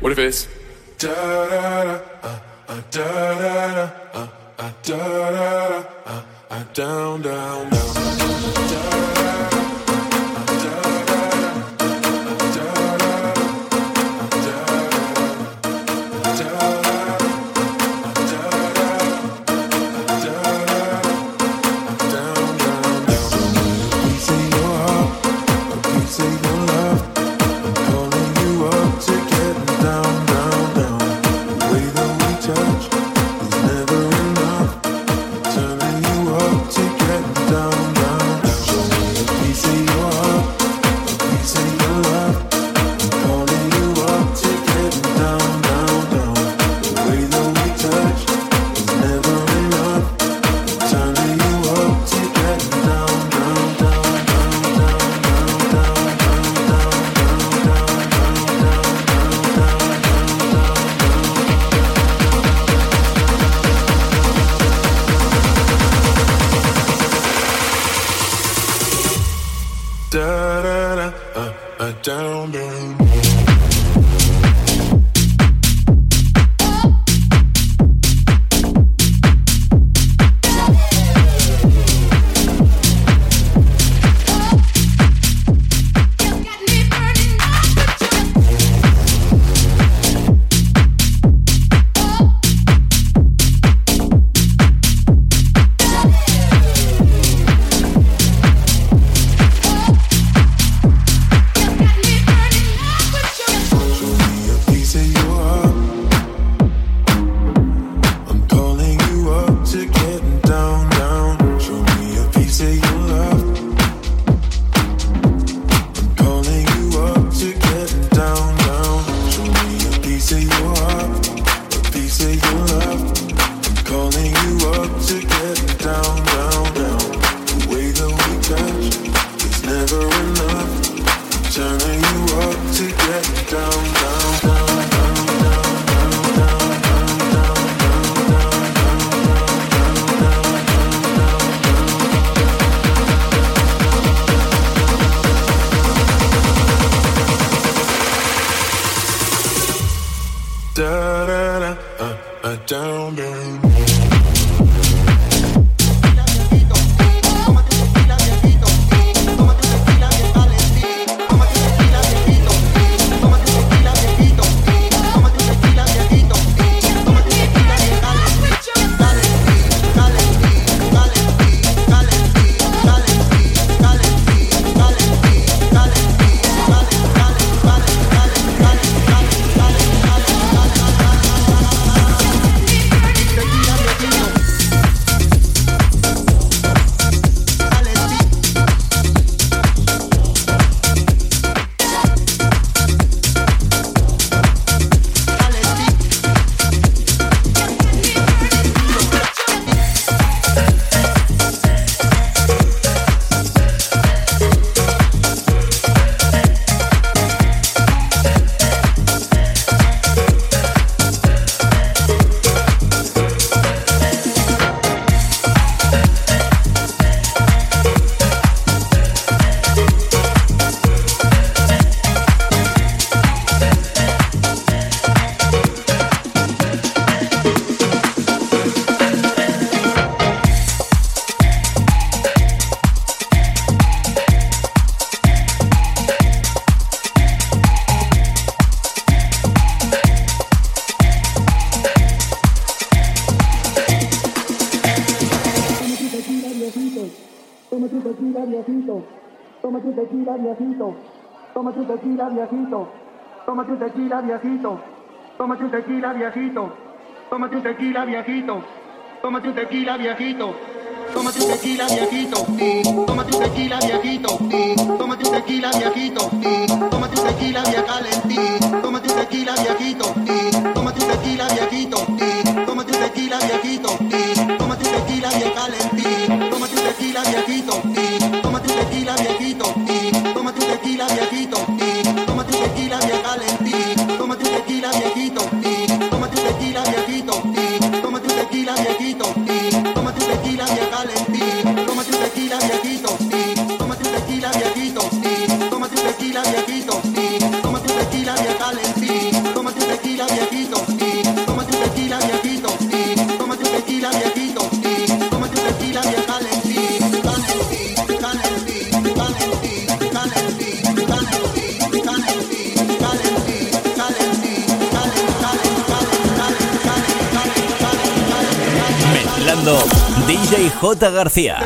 What if it's tequila, viejito. Tequila, viejito. Toma tu tequila, viejito. Toma tu tequila, viejito. Toma tu tequila, viejito. Tómate un tequila, viejito. Toma tu tequila, viejito. Toma tu tequila, viejito. Toma tu tequila, viejito. Toma tu tequila, vieja Toma un tequila, viejito. Toma tu tequila, viejito. Toma tu tequila, viejito. Toma tu tequila, vieja Tómate un tequila, viejito. J. García.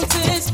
Moses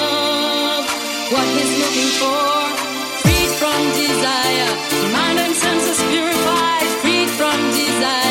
desire.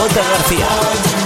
J. García.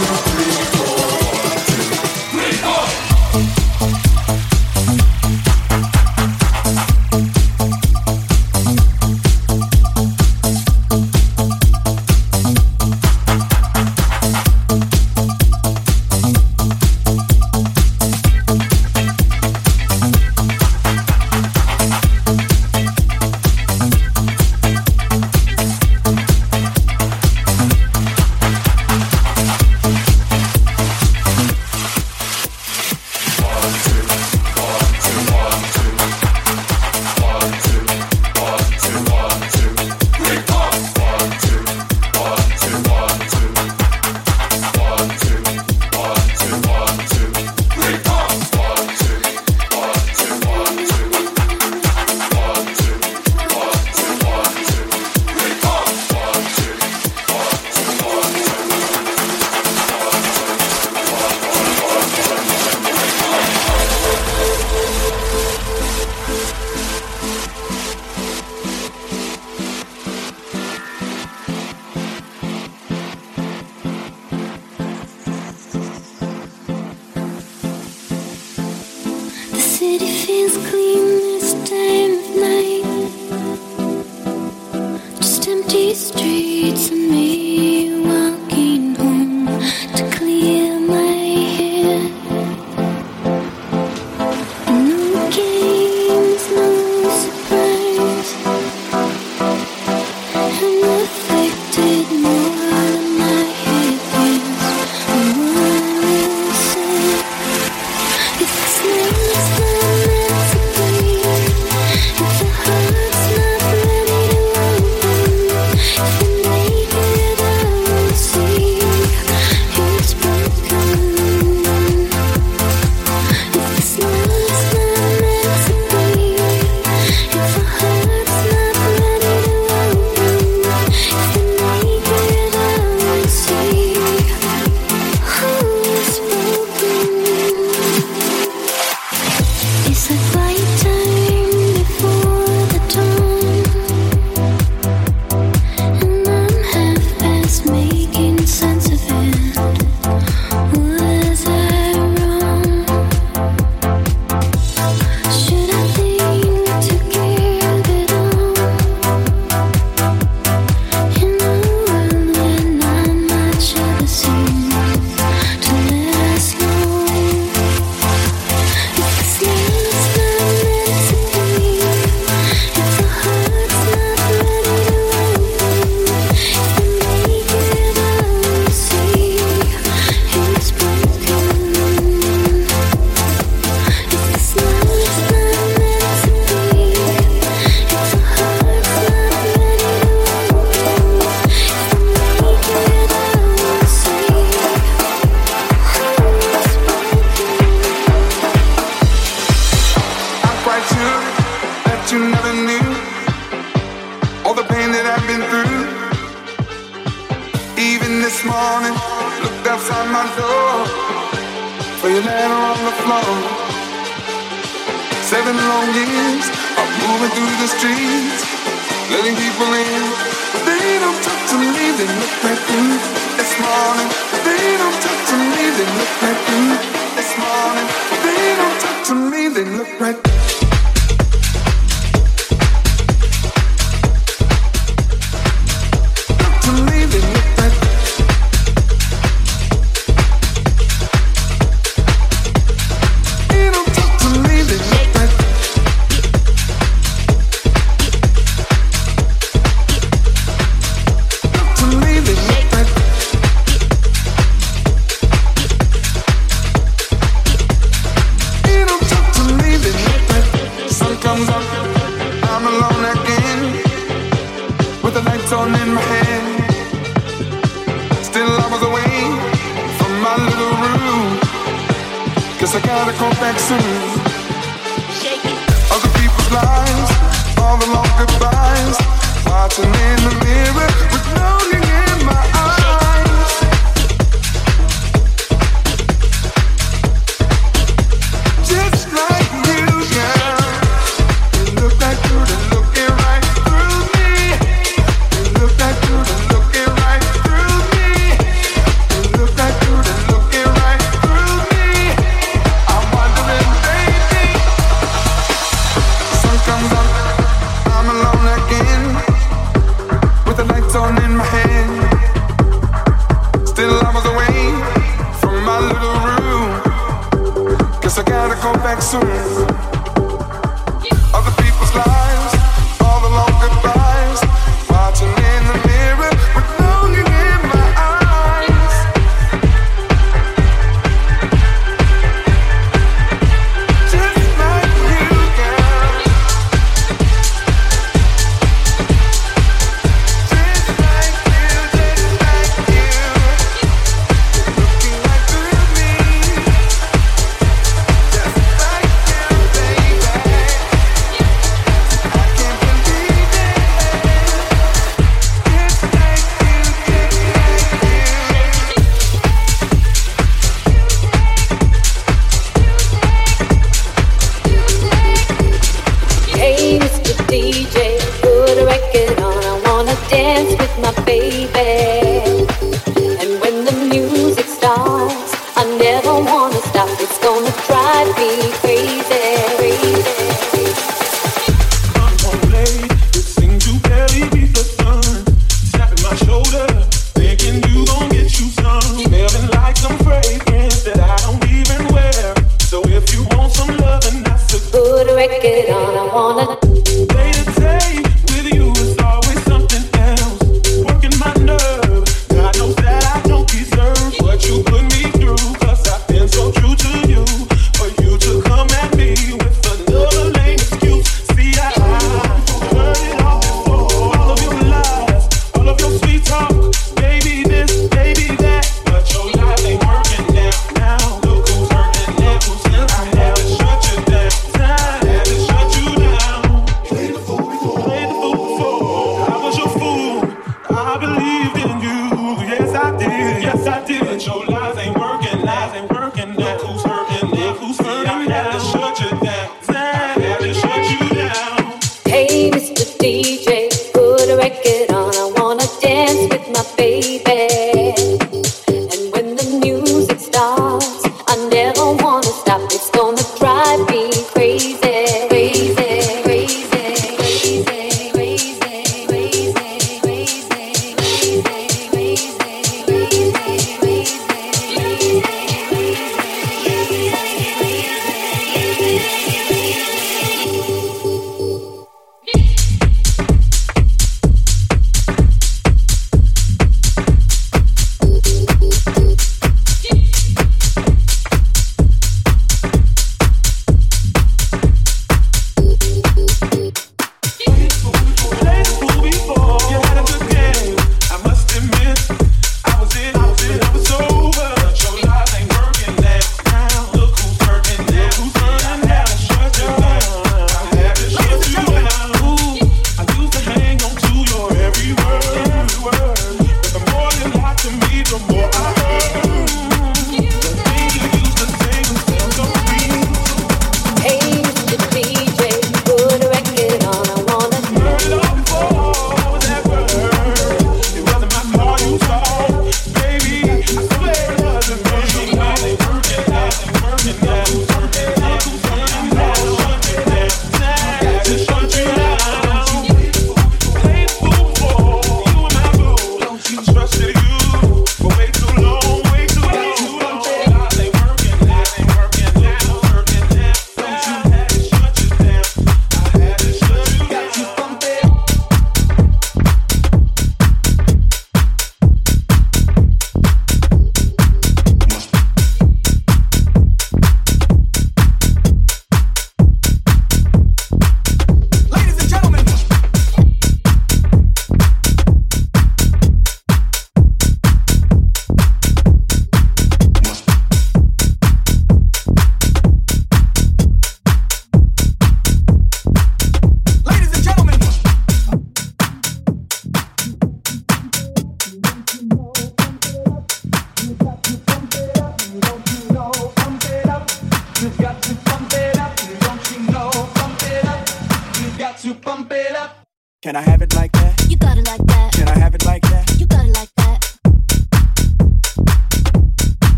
feeling look right.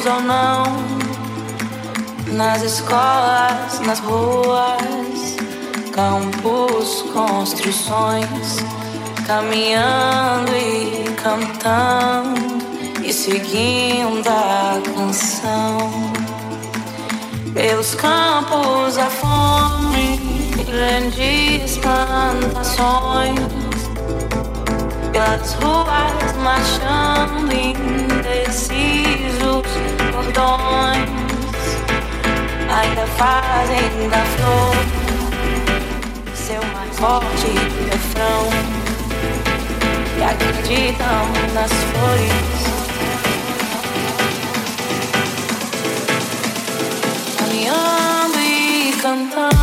shows ou não, nas escolas, nas ruas, campos, construções, caminhando e cantando e seguindo a canção. Pelos campos a fome, grandes plantações pelas ruas marchando indecisos cordões ainda fazem da flor seu mais forte refrão. E acreditam nas flores. Caminhando e cantando.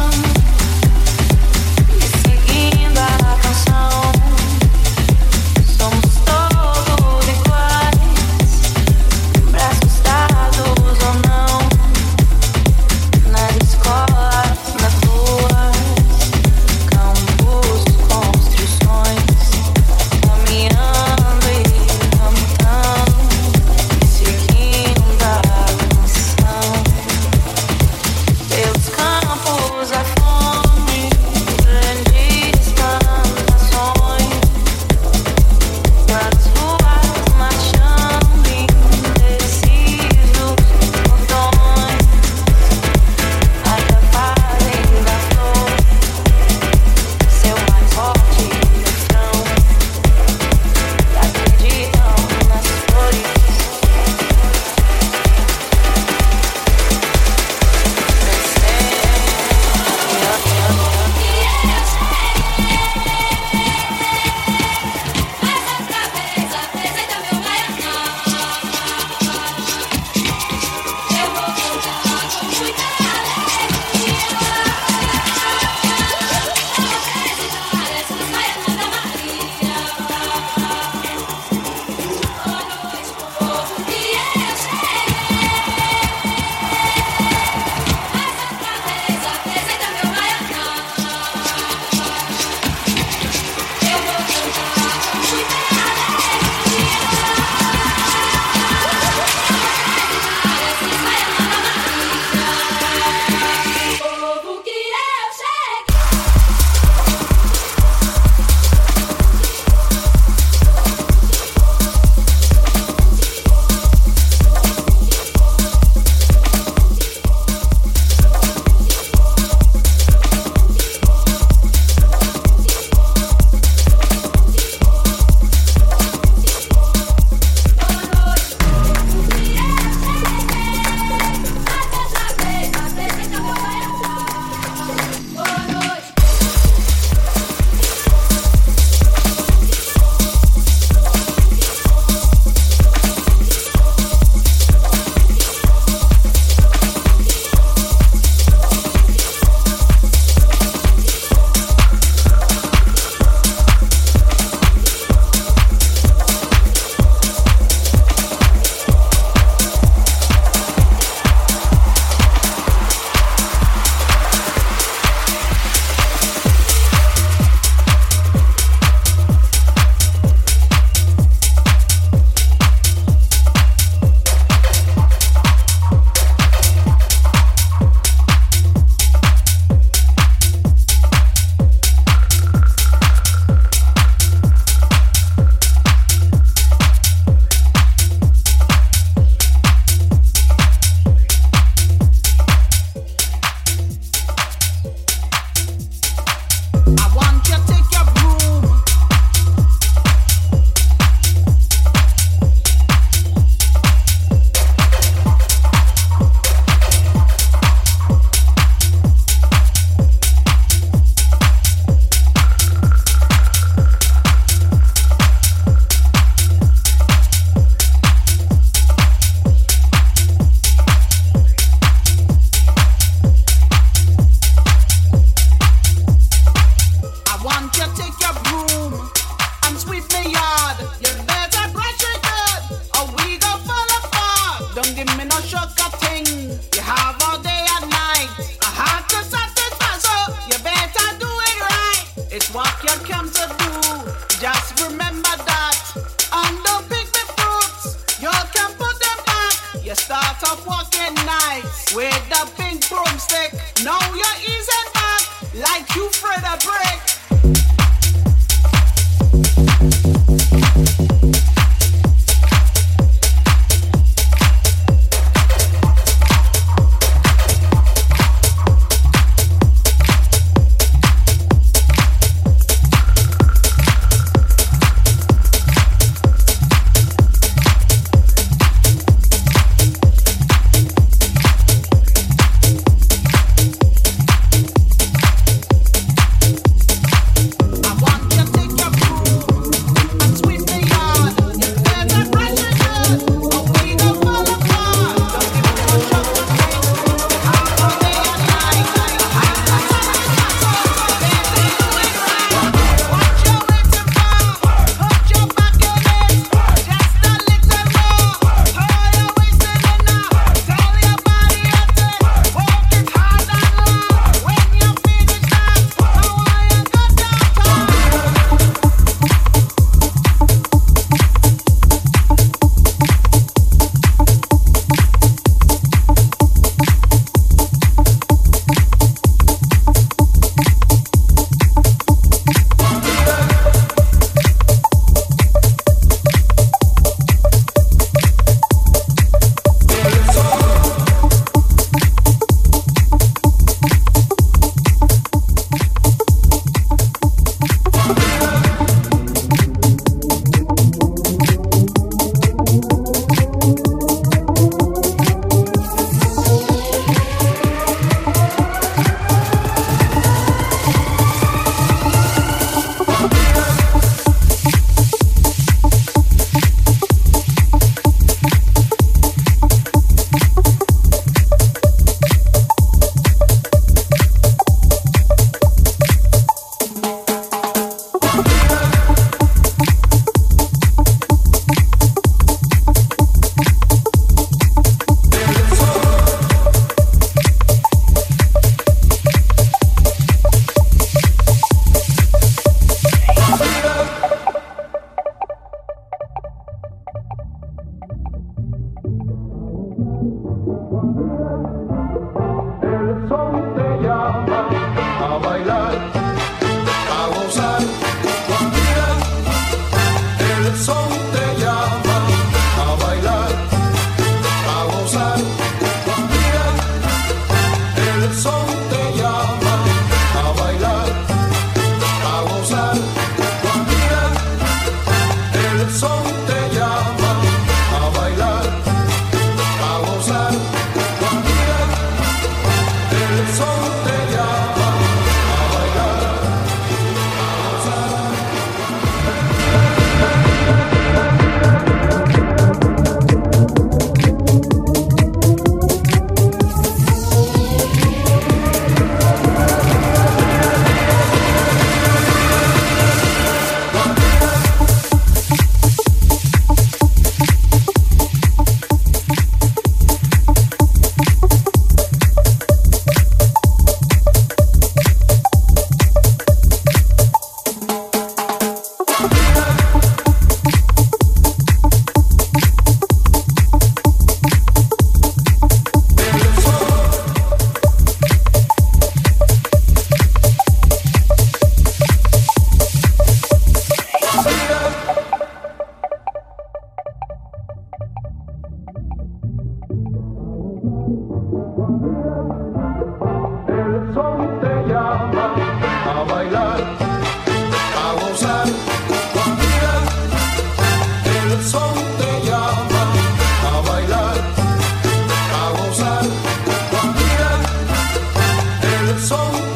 Son